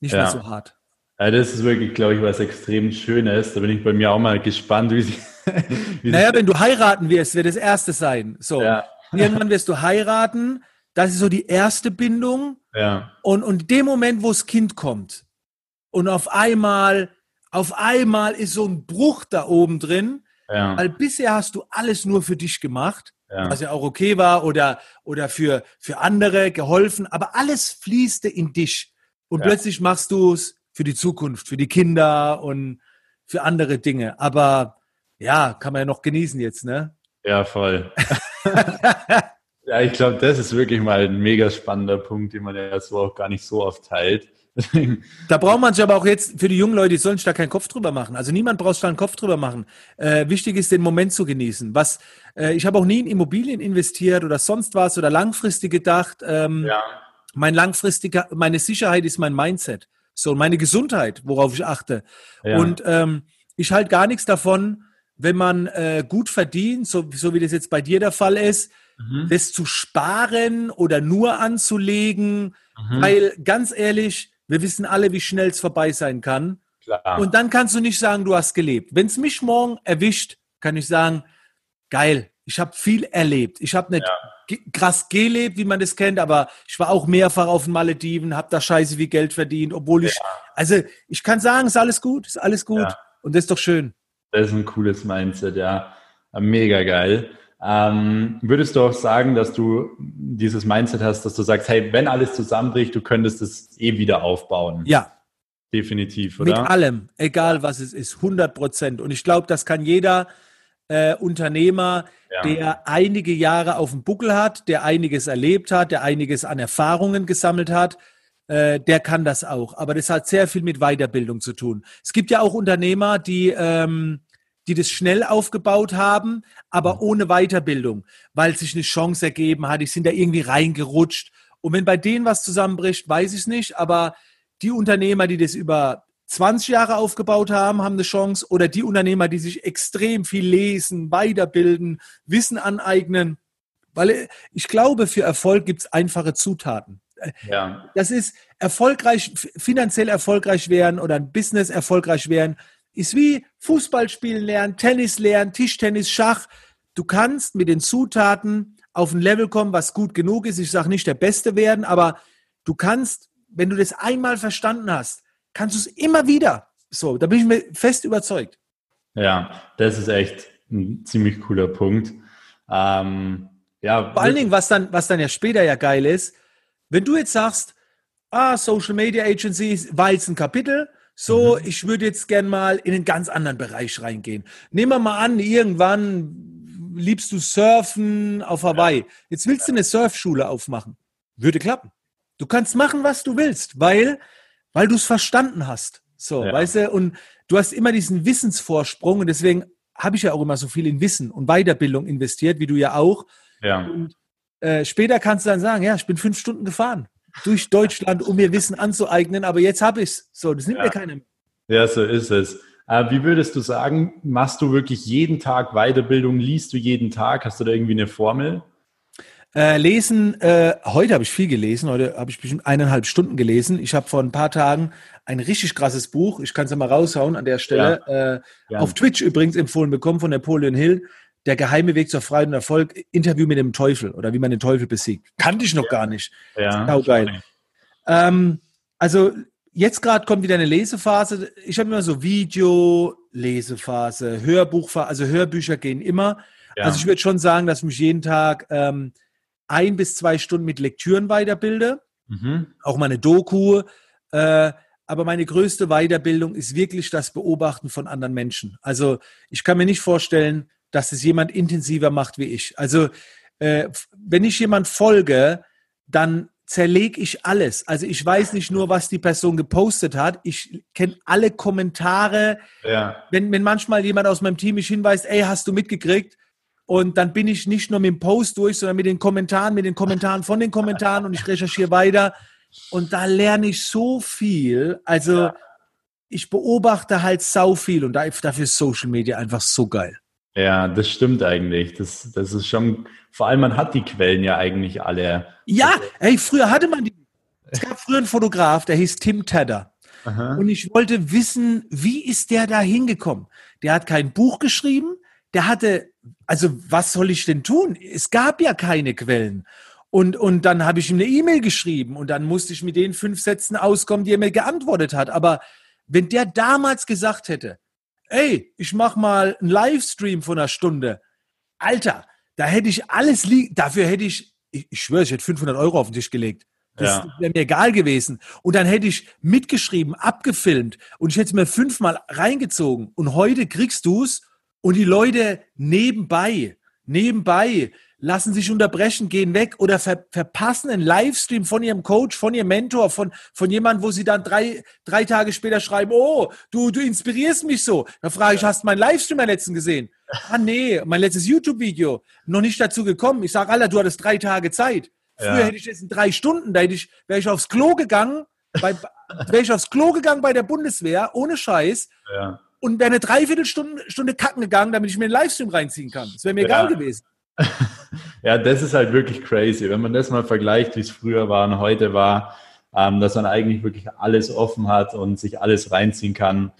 nicht ja. mehr so hart. Ja, das ist wirklich, glaube ich, was extrem Schönes. Da bin ich bei mir auch mal gespannt, wie sie. wie naja, wenn du heiraten wirst, wird das erste sein. So. Ja. Irgendwann wirst du heiraten. Das ist so die erste Bindung. Ja. Und, und in dem Moment, wo das Kind kommt und auf einmal, auf einmal ist so ein Bruch da oben drin, ja. weil bisher hast du alles nur für dich gemacht ja. was ja auch okay war oder, oder für, für andere geholfen, aber alles fließte in dich. Und ja. plötzlich machst du es für die Zukunft, für die Kinder und für andere Dinge. Aber ja, kann man ja noch genießen jetzt, ne? Ja, voll. ja, ich glaube, das ist wirklich mal ein mega spannender Punkt, den man ja so auch gar nicht so oft teilt da braucht man sich aber auch jetzt für die jungen Leute, die sollen sich da keinen Kopf drüber machen. Also niemand braucht sich da einen Kopf drüber machen. Äh, wichtig ist, den Moment zu genießen. Was, äh, ich habe auch nie in Immobilien investiert oder sonst was oder langfristig gedacht. Ähm, ja. Mein langfristiger, meine Sicherheit ist mein Mindset. So, meine Gesundheit, worauf ich achte. Ja. Und ähm, ich halte gar nichts davon, wenn man äh, gut verdient, so, so wie das jetzt bei dir der Fall ist, mhm. das zu sparen oder nur anzulegen. Mhm. Weil ganz ehrlich, wir wissen alle, wie schnell es vorbei sein kann. Klar. Und dann kannst du nicht sagen, du hast gelebt. Wenn es mich morgen erwischt, kann ich sagen, geil, ich habe viel erlebt. Ich habe nicht ja. krass gelebt, wie man das kennt, aber ich war auch mehrfach auf den Malediven, habe da scheiße viel Geld verdient, obwohl ich, ja. also ich kann sagen, ist alles gut, ist alles gut ja. und das ist doch schön. Das ist ein cooles Mindset, ja. Mega geil. Ähm, würdest du auch sagen, dass du dieses Mindset hast, dass du sagst, hey, wenn alles zusammenbricht, du könntest es eh wieder aufbauen? Ja. Definitiv, oder? Mit allem, egal was es ist, 100 Prozent. Und ich glaube, das kann jeder äh, Unternehmer, ja. der einige Jahre auf dem Buckel hat, der einiges erlebt hat, der einiges an Erfahrungen gesammelt hat, äh, der kann das auch. Aber das hat sehr viel mit Weiterbildung zu tun. Es gibt ja auch Unternehmer, die ähm, die das schnell aufgebaut haben, aber mhm. ohne Weiterbildung, weil sich eine Chance ergeben hat. Die sind da irgendwie reingerutscht. Und wenn bei denen was zusammenbricht, weiß ich es nicht, aber die Unternehmer, die das über 20 Jahre aufgebaut haben, haben eine Chance. Oder die Unternehmer, die sich extrem viel lesen, weiterbilden, Wissen aneignen. Weil äh, ich glaube, für Erfolg gibt es einfache Zutaten. Äh, ja. Das ist erfolgreich, finanziell erfolgreich werden oder ein Business erfolgreich werden, ist wie Fußball spielen lernen, Tennis lernen, Tischtennis, Schach. Du kannst mit den Zutaten auf ein Level kommen, was gut genug ist. Ich sage nicht der Beste werden, aber du kannst, wenn du das einmal verstanden hast, kannst du es immer wieder. So, da bin ich mir fest überzeugt. Ja, das ist echt ein ziemlich cooler Punkt. Ähm, ja, Vor allen Dingen, was dann, was dann ja später ja geil ist, wenn du jetzt sagst, ah, Social Media Agencies war jetzt ein Kapitel, so, mhm. ich würde jetzt gern mal in einen ganz anderen Bereich reingehen. Nehmen wir mal an, irgendwann liebst du Surfen auf Hawaii. Jetzt willst du eine Surfschule aufmachen. Würde klappen. Du kannst machen, was du willst, weil, weil du es verstanden hast. So, ja. weißt du, und du hast immer diesen Wissensvorsprung und deswegen habe ich ja auch immer so viel in Wissen und Weiterbildung investiert, wie du ja auch. Ja. Und äh, später kannst du dann sagen, ja, ich bin fünf Stunden gefahren durch Deutschland, um mir Wissen anzueignen, aber jetzt habe ich es. So, das nimmt ja. mir keiner mehr. Ja, so ist es. Äh, wie würdest du sagen, machst du wirklich jeden Tag Weiterbildung? Liest du jeden Tag? Hast du da irgendwie eine Formel? Äh, lesen, äh, heute habe ich viel gelesen, heute habe ich bestimmt eineinhalb Stunden gelesen. Ich habe vor ein paar Tagen ein richtig krasses Buch, ich kann es ja mal raushauen an der Stelle, ja. Äh, ja. auf Twitch übrigens empfohlen bekommen von Napoleon Hill. Der geheime Weg zur Freiheit und Erfolg, Interview mit dem Teufel oder wie man den Teufel besiegt. Kannte ich noch ja. gar nicht. Ja. Geil. Ähm, also jetzt gerade kommt wieder eine Lesephase. Ich habe immer so Video, Lesephase, Hörbuchphase, also Hörbücher gehen immer. Also ich würde schon sagen, dass ich mich jeden Tag ähm, ein bis zwei Stunden mit Lektüren weiterbilde. Mhm. Auch meine Doku. Äh, aber meine größte Weiterbildung ist wirklich das Beobachten von anderen Menschen. Also ich kann mir nicht vorstellen, dass es jemand intensiver macht wie ich. Also äh, wenn ich jemand folge, dann zerlege ich alles. Also ich weiß nicht nur, was die Person gepostet hat, ich kenne alle Kommentare. Ja. Wenn, wenn manchmal jemand aus meinem Team mich hinweist, ey, hast du mitgekriegt? Und dann bin ich nicht nur mit dem Post durch, sondern mit den Kommentaren, mit den Kommentaren von den Kommentaren und ich recherchiere weiter. Und da lerne ich so viel. Also ja. ich beobachte halt sau viel und dafür ist Social Media einfach so geil. Ja, das stimmt eigentlich. Das, das ist schon, vor allem man hat die Quellen ja eigentlich alle. Ja, ey, früher hatte man die. Es gab früher einen Fotograf, der hieß Tim Tedder. Aha. Und ich wollte wissen, wie ist der da hingekommen? Der hat kein Buch geschrieben, der hatte, also was soll ich denn tun? Es gab ja keine Quellen. Und, und dann habe ich ihm eine E-Mail geschrieben und dann musste ich mit den fünf Sätzen auskommen, die er mir geantwortet hat. Aber wenn der damals gesagt hätte, ey, ich mach mal einen Livestream von einer Stunde. Alter, da hätte ich alles liegen, dafür hätte ich, ich, ich schwöre, ich hätte 500 Euro auf den Tisch gelegt. Das ja. wäre mir egal gewesen. Und dann hätte ich mitgeschrieben, abgefilmt und ich hätte es mir fünfmal reingezogen. Und heute kriegst du es und die Leute nebenbei, nebenbei lassen sich unterbrechen, gehen weg oder ver verpassen einen Livestream von ihrem Coach, von ihrem Mentor, von, von jemandem, wo sie dann drei, drei Tage später schreiben, oh, du, du inspirierst mich so. Da frage ich, hast du meinen Livestream am letzten gesehen? Ah, nee, mein letztes YouTube-Video. Noch nicht dazu gekommen. Ich sage, Alter, du hattest drei Tage Zeit. Früher ja. hätte ich jetzt in drei Stunden, da hätte ich, wäre ich aufs Klo gegangen, wäre ich aufs Klo gegangen bei der Bundeswehr, ohne Scheiß. Ja. Und wäre eine Dreiviertelstunde Stunde kacken gegangen, damit ich mir einen Livestream reinziehen kann. Das wäre mir ja. egal gewesen. ja, das ist halt wirklich crazy. Wenn man das mal vergleicht, wie es früher war und heute war, ähm, dass man eigentlich wirklich alles offen hat und sich alles reinziehen kann.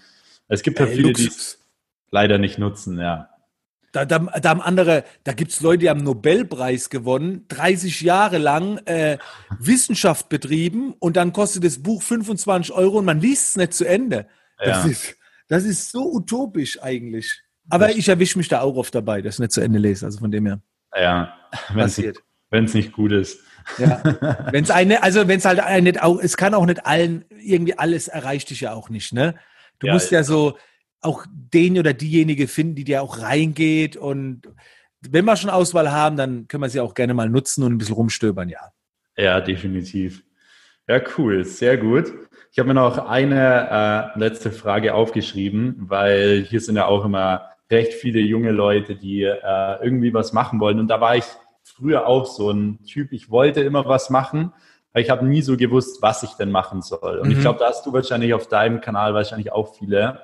Es gibt ja äh, viele, die es leider nicht nutzen, ja. Da, da, da haben andere, da gibt es Leute, die haben Nobelpreis gewonnen, 30 Jahre lang äh, Wissenschaft betrieben und dann kostet das Buch 25 Euro und man liest es nicht zu Ende. Das, ja. ist, das ist so utopisch eigentlich. Aber ich erwische mich da auch oft dabei, dass ich nicht zu Ende lese. Also von dem her. Ja, wenn es nicht, nicht gut ist. Ja. Wenn es eine, also wenn es halt nicht auch, es kann auch nicht allen, irgendwie alles erreicht dich ja auch nicht, ne? Du ja, musst ja so auch den oder diejenige finden, die dir auch reingeht. Und wenn wir schon Auswahl haben, dann können wir sie auch gerne mal nutzen und ein bisschen rumstöbern, ja. Ja, definitiv. Ja, cool, sehr gut. Ich habe mir noch eine äh, letzte Frage aufgeschrieben, weil hier sind ja auch immer recht viele junge Leute, die äh, irgendwie was machen wollen. Und da war ich früher auch so ein Typ, ich wollte immer was machen, aber ich habe nie so gewusst, was ich denn machen soll. Und mhm. ich glaube, da hast du wahrscheinlich auf deinem Kanal wahrscheinlich auch viele.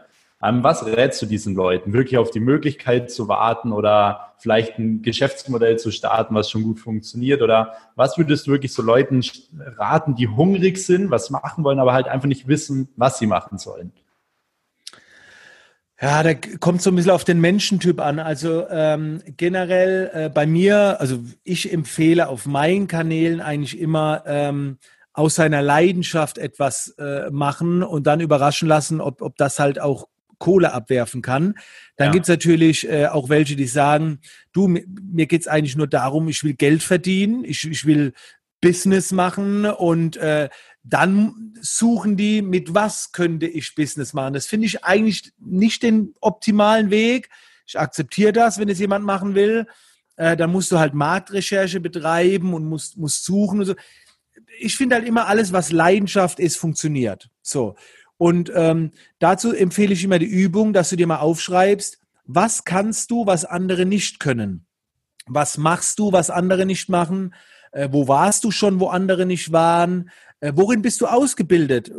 Ähm, was rätst du diesen Leuten? Wirklich auf die Möglichkeit zu warten oder vielleicht ein Geschäftsmodell zu starten, was schon gut funktioniert? Oder was würdest du wirklich so Leuten raten, die hungrig sind, was machen wollen, aber halt einfach nicht wissen, was sie machen sollen? Ja, da kommt so ein bisschen auf den Menschentyp an. Also ähm, generell äh, bei mir, also ich empfehle auf meinen Kanälen eigentlich immer ähm, aus seiner Leidenschaft etwas äh, machen und dann überraschen lassen, ob, ob das halt auch Kohle abwerfen kann. Dann ja. gibt's natürlich äh, auch welche, die sagen, du, mir, mir geht's eigentlich nur darum, ich will Geld verdienen, ich, ich will Business machen und äh, dann suchen die, mit was könnte ich Business machen. Das finde ich eigentlich nicht den optimalen Weg. Ich akzeptiere das, wenn es jemand machen will. Äh, dann musst du halt Marktrecherche betreiben und musst, musst suchen und so. Ich finde halt immer alles, was Leidenschaft ist, funktioniert. So. Und ähm, dazu empfehle ich immer die Übung, dass du dir mal aufschreibst, was kannst du, was andere nicht können? Was machst du, was andere nicht machen? Äh, wo warst du schon, wo andere nicht waren? Äh, worin bist du ausgebildet,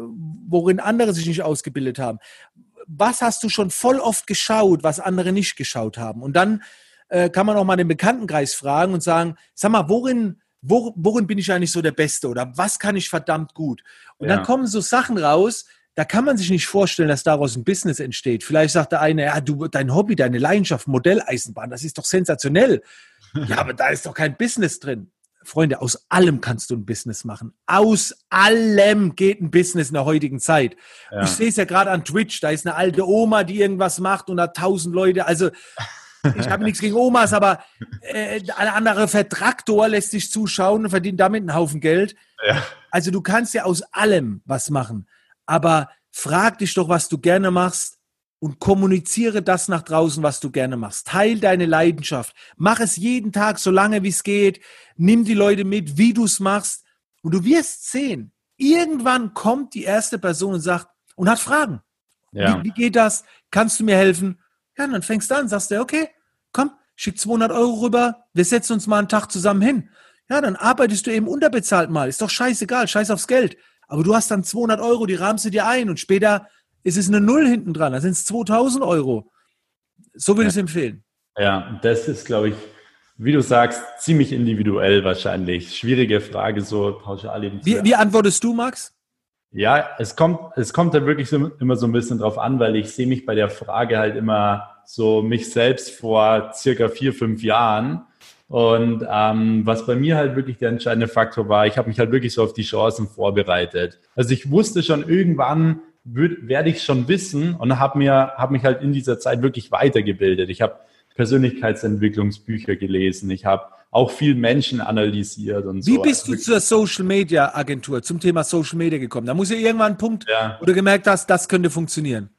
worin andere sich nicht ausgebildet haben? Was hast du schon voll oft geschaut, was andere nicht geschaut haben? Und dann äh, kann man auch mal den Bekanntenkreis fragen und sagen, sag mal, worin, wo, worin bin ich eigentlich so der Beste oder was kann ich verdammt gut? Und ja. dann kommen so Sachen raus, da kann man sich nicht vorstellen, dass daraus ein Business entsteht. Vielleicht sagt der eine, ja, du, dein Hobby, deine Leidenschaft, Modelleisenbahn, das ist doch sensationell. ja, aber da ist doch kein Business drin. Freunde, aus allem kannst du ein Business machen. Aus allem geht ein Business in der heutigen Zeit. Ja. Ich sehe es ja gerade an Twitch, da ist eine alte Oma, die irgendwas macht und hat tausend Leute. Also ich habe nichts gegen Omas, aber äh, ein anderer Vertraktor lässt sich zuschauen und verdient damit einen Haufen Geld. Ja. Also du kannst ja aus allem was machen. Aber frag dich doch, was du gerne machst und kommuniziere das nach draußen, was du gerne machst. Teil deine Leidenschaft. Mach es jeden Tag, so lange wie es geht. Nimm die Leute mit, wie du es machst. Und du wirst sehen, irgendwann kommt die erste Person und sagt und hat Fragen. Ja. Wie, wie, geht das? Kannst du mir helfen? Ja, dann fängst du an, sagst du, okay, komm, schick 200 Euro rüber, wir setzen uns mal einen Tag zusammen hin. Ja, dann arbeitest du eben unterbezahlt mal. Ist doch scheißegal, scheiß aufs Geld. Aber du hast dann 200 Euro, die rahmst du dir ein und später ist es eine Null hinten dran, da sind es 2000 Euro. So würde ja. ich es empfehlen. Ja, das ist, glaube ich, wie du sagst, ziemlich individuell wahrscheinlich. Schwierige Frage, so pauschal eben. Wie, wie antwortest du, Max? Ja, es kommt, es kommt da wirklich so, immer so ein bisschen drauf an, weil ich sehe mich bei der Frage halt immer so mich selbst vor circa vier, fünf Jahren. Und ähm, was bei mir halt wirklich der entscheidende Faktor war, ich habe mich halt wirklich so auf die Chancen vorbereitet. Also ich wusste schon irgendwann, werde ich schon wissen und habe mir habe mich halt in dieser Zeit wirklich weitergebildet. Ich habe Persönlichkeitsentwicklungsbücher gelesen. Ich habe auch viel Menschen analysiert und Wie so. Wie bist du also zur Social Media Agentur, zum Thema Social Media gekommen? Da muss ja irgendwann ein Punkt, ja. wo du gemerkt hast, das könnte funktionieren.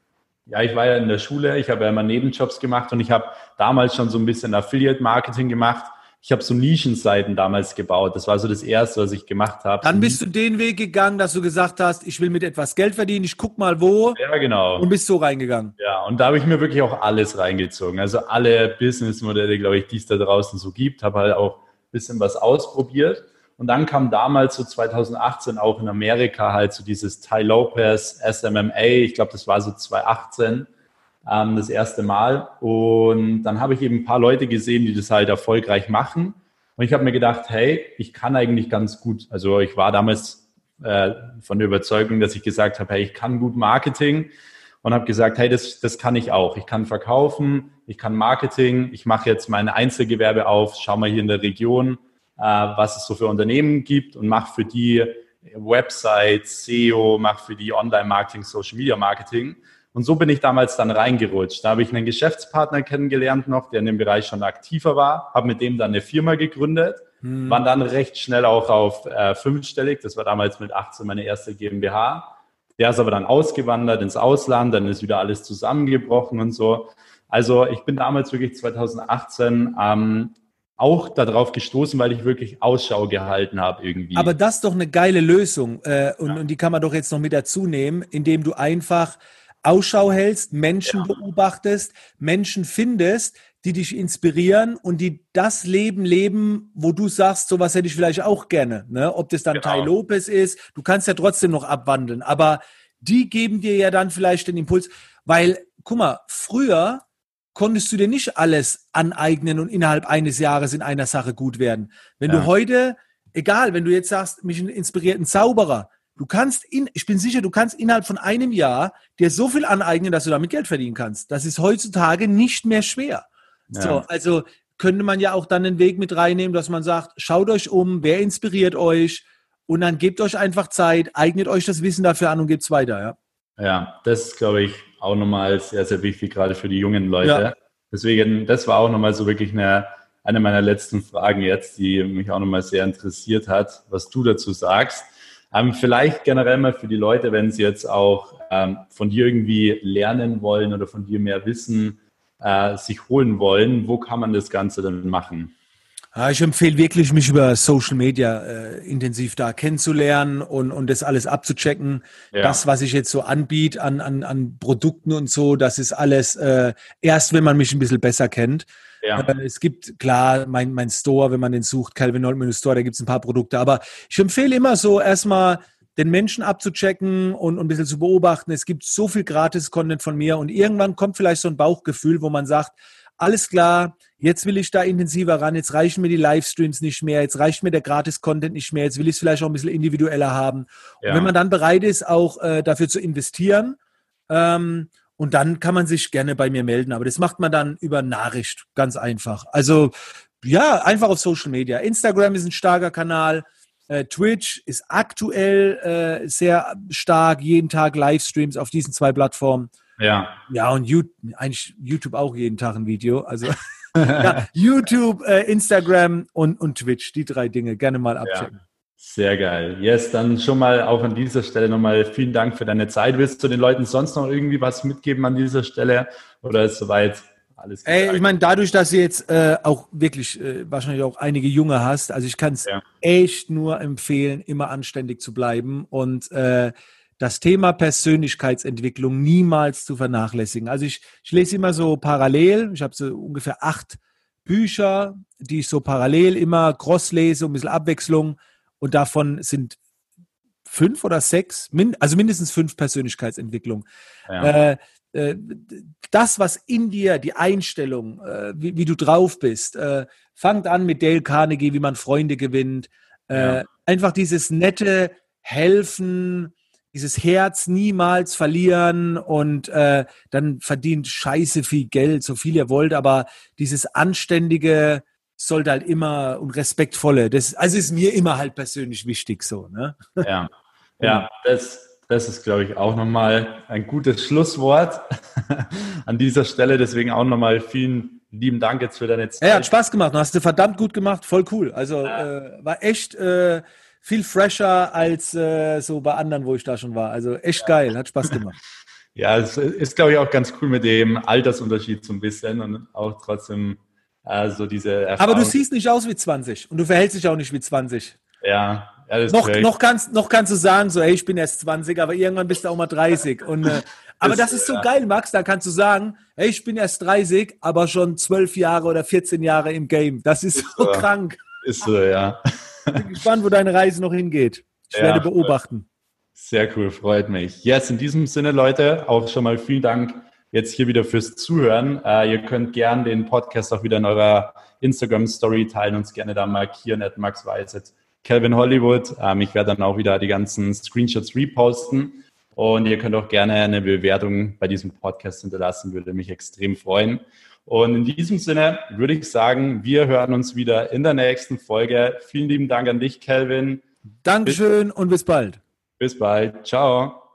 Ja, ich war ja in der Schule, ich habe ja immer Nebenjobs gemacht und ich habe damals schon so ein bisschen Affiliate Marketing gemacht ich habe so Nischenseiten damals gebaut. Das war so das Erste, was ich gemacht habe. Dann bist du den Weg gegangen, dass du gesagt hast, ich will mit etwas Geld verdienen, ich guck mal wo. Ja, genau. Und bist so reingegangen. Ja, und da habe ich mir wirklich auch alles reingezogen. Also alle Businessmodelle, glaube ich, die es da draußen so gibt, habe halt auch ein bisschen was ausprobiert. Und dann kam damals so 2018 auch in Amerika halt so dieses Ty Lopez SMMA. Ich glaube, das war so 2018 ähm, das erste Mal. Und dann habe ich eben ein paar Leute gesehen, die das halt erfolgreich machen. Und ich habe mir gedacht, hey, ich kann eigentlich ganz gut. Also ich war damals äh, von der Überzeugung, dass ich gesagt habe, hey, ich kann gut Marketing und habe gesagt, hey, das, das kann ich auch. Ich kann verkaufen, ich kann Marketing, ich mache jetzt mein Einzelgewerbe auf, schau mal hier in der Region, äh, was es so für Unternehmen gibt und mache für die Website, SEO, mache für die Online-Marketing, Social-Media-Marketing. Und so bin ich damals dann reingerutscht. Da habe ich einen Geschäftspartner kennengelernt noch, der in dem Bereich schon aktiver war, habe mit dem dann eine Firma gegründet, hm. war dann recht schnell auch auf äh, fünfstellig. Das war damals mit 18 meine erste GmbH. Der ist aber dann ausgewandert ins Ausland, dann ist wieder alles zusammengebrochen und so. Also ich bin damals wirklich 2018 ähm, auch darauf gestoßen, weil ich wirklich Ausschau gehalten habe irgendwie. Aber das ist doch eine geile Lösung äh, und, ja. und die kann man doch jetzt noch mit dazu nehmen, indem du einfach Ausschau hältst, Menschen ja. beobachtest, Menschen findest, die dich inspirieren und die das Leben leben, wo du sagst, sowas hätte ich vielleicht auch gerne. Ne? Ob das dann genau. Tai Lopez ist, du kannst ja trotzdem noch abwandeln, aber die geben dir ja dann vielleicht den Impuls, weil, guck mal, früher konntest du dir nicht alles aneignen und innerhalb eines Jahres in einer Sache gut werden. Wenn ja. du heute, egal, wenn du jetzt sagst, mich inspiriert ein Zauberer, du kannst, in, ich bin sicher, du kannst innerhalb von einem Jahr dir so viel aneignen, dass du damit Geld verdienen kannst. Das ist heutzutage nicht mehr schwer. Ja. So, also könnte man ja auch dann den Weg mit reinnehmen, dass man sagt, schaut euch um, wer inspiriert euch und dann gebt euch einfach Zeit, eignet euch das Wissen dafür an und gebt es weiter. Ja, ja das ist, glaube ich, auch nochmal sehr, sehr wichtig, gerade für die jungen Leute. Ja. Deswegen, das war auch nochmal so wirklich eine, eine meiner letzten Fragen jetzt, die mich auch nochmal sehr interessiert hat, was du dazu sagst. Ähm, vielleicht generell mal für die Leute, wenn sie jetzt auch ähm, von dir irgendwie lernen wollen oder von dir mehr Wissen äh, sich holen wollen, wo kann man das Ganze dann machen? Ja, ich empfehle wirklich, mich über Social Media äh, intensiv da kennenzulernen und, und das alles abzuchecken. Ja. Das, was ich jetzt so anbiete an, an, an Produkten und so, das ist alles äh, erst, wenn man mich ein bisschen besser kennt. Ja. Äh, es gibt klar mein, mein Store, wenn man den sucht, Calvin Holtman Store, da gibt es ein paar Produkte. Aber ich empfehle immer so erstmal den Menschen abzuchecken und, und ein bisschen zu beobachten. Es gibt so viel Gratis-Content von mir und irgendwann kommt vielleicht so ein Bauchgefühl, wo man sagt, alles klar, jetzt will ich da intensiver ran, jetzt reichen mir die Livestreams nicht mehr, jetzt reicht mir der Gratis-Content nicht mehr, jetzt will ich es vielleicht auch ein bisschen individueller haben. Ja. Und wenn man dann bereit ist, auch äh, dafür zu investieren, ähm, und dann kann man sich gerne bei mir melden. Aber das macht man dann über Nachricht, ganz einfach. Also ja, einfach auf Social Media. Instagram ist ein starker Kanal. Äh, Twitch ist aktuell äh, sehr stark, jeden Tag Livestreams auf diesen zwei Plattformen. Ja. Ja, und YouTube, eigentlich YouTube auch jeden Tag ein Video. Also ja, YouTube, äh, Instagram und, und Twitch, die drei Dinge gerne mal abchecken. Ja. Sehr geil. Yes, dann schon mal auch an dieser Stelle nochmal vielen Dank für deine Zeit. Willst du den Leuten sonst noch irgendwie was mitgeben an dieser Stelle? Oder ist soweit alles Ey, ich meine, dadurch, dass du jetzt äh, auch wirklich äh, wahrscheinlich auch einige Junge hast, also ich kann es ja. echt nur empfehlen, immer anständig zu bleiben und äh, das Thema Persönlichkeitsentwicklung niemals zu vernachlässigen. Also ich, ich lese immer so parallel, ich habe so ungefähr acht Bücher, die ich so parallel immer cross lese, ein bisschen Abwechslung und davon sind fünf oder sechs, also mindestens fünf Persönlichkeitsentwicklungen. Ja. Äh, äh, das, was in dir, die Einstellung, äh, wie, wie, du drauf bist, fangt an mit Dale Carnegie, wie man Freunde gewinnt. Ja. Einfach dieses nette Helfen, dieses Herz niemals verlieren und äh, dann verdient scheiße viel Geld, so viel ihr wollt, aber dieses anständige, sollte halt immer und respektvolle. Das, also ist mir immer halt persönlich wichtig so. Ne? Ja, ja, das, das ist, glaube ich, auch nochmal ein gutes Schlusswort an dieser Stelle. Deswegen auch nochmal vielen lieben Dank jetzt für deine Zeit. Ja, hat Spaß gemacht. Du hast du verdammt gut gemacht. Voll cool. Also ja. äh, war echt äh, viel fresher als äh, so bei anderen, wo ich da schon war. Also echt geil. Hat Spaß gemacht. Ja, es ist, glaube ich, auch ganz cool mit dem Altersunterschied so ein bisschen und auch trotzdem also diese Erfahrung. Aber du siehst nicht aus wie 20 und du verhältst dich auch nicht wie 20. Ja. ja noch, noch, kannst, noch kannst du sagen, so, hey, ich bin erst 20, aber irgendwann bist du auch mal 30. Und, äh, aber das, das ist so ja. geil, Max. Da kannst du sagen, hey, ich bin erst 30, aber schon 12 Jahre oder 14 Jahre im Game. Das ist, ist so, so krank. Ist so, ja. Ich bin gespannt, wo deine Reise noch hingeht. Ich ja, werde beobachten. Sehr cool, freut mich. Yes, in diesem Sinne, Leute, auch schon mal vielen Dank jetzt hier wieder fürs Zuhören. Äh, ihr könnt gern den Podcast auch wieder in eurer Instagram-Story teilen, uns gerne da markieren, at Max Weiset, Calvin Hollywood. Ähm, ich werde dann auch wieder die ganzen Screenshots reposten. Und ihr könnt auch gerne eine Bewertung bei diesem Podcast hinterlassen, würde mich extrem freuen. Und in diesem Sinne würde ich sagen, wir hören uns wieder in der nächsten Folge. Vielen lieben Dank an dich, Calvin. Dankeschön bis, und bis bald. Bis bald. Ciao.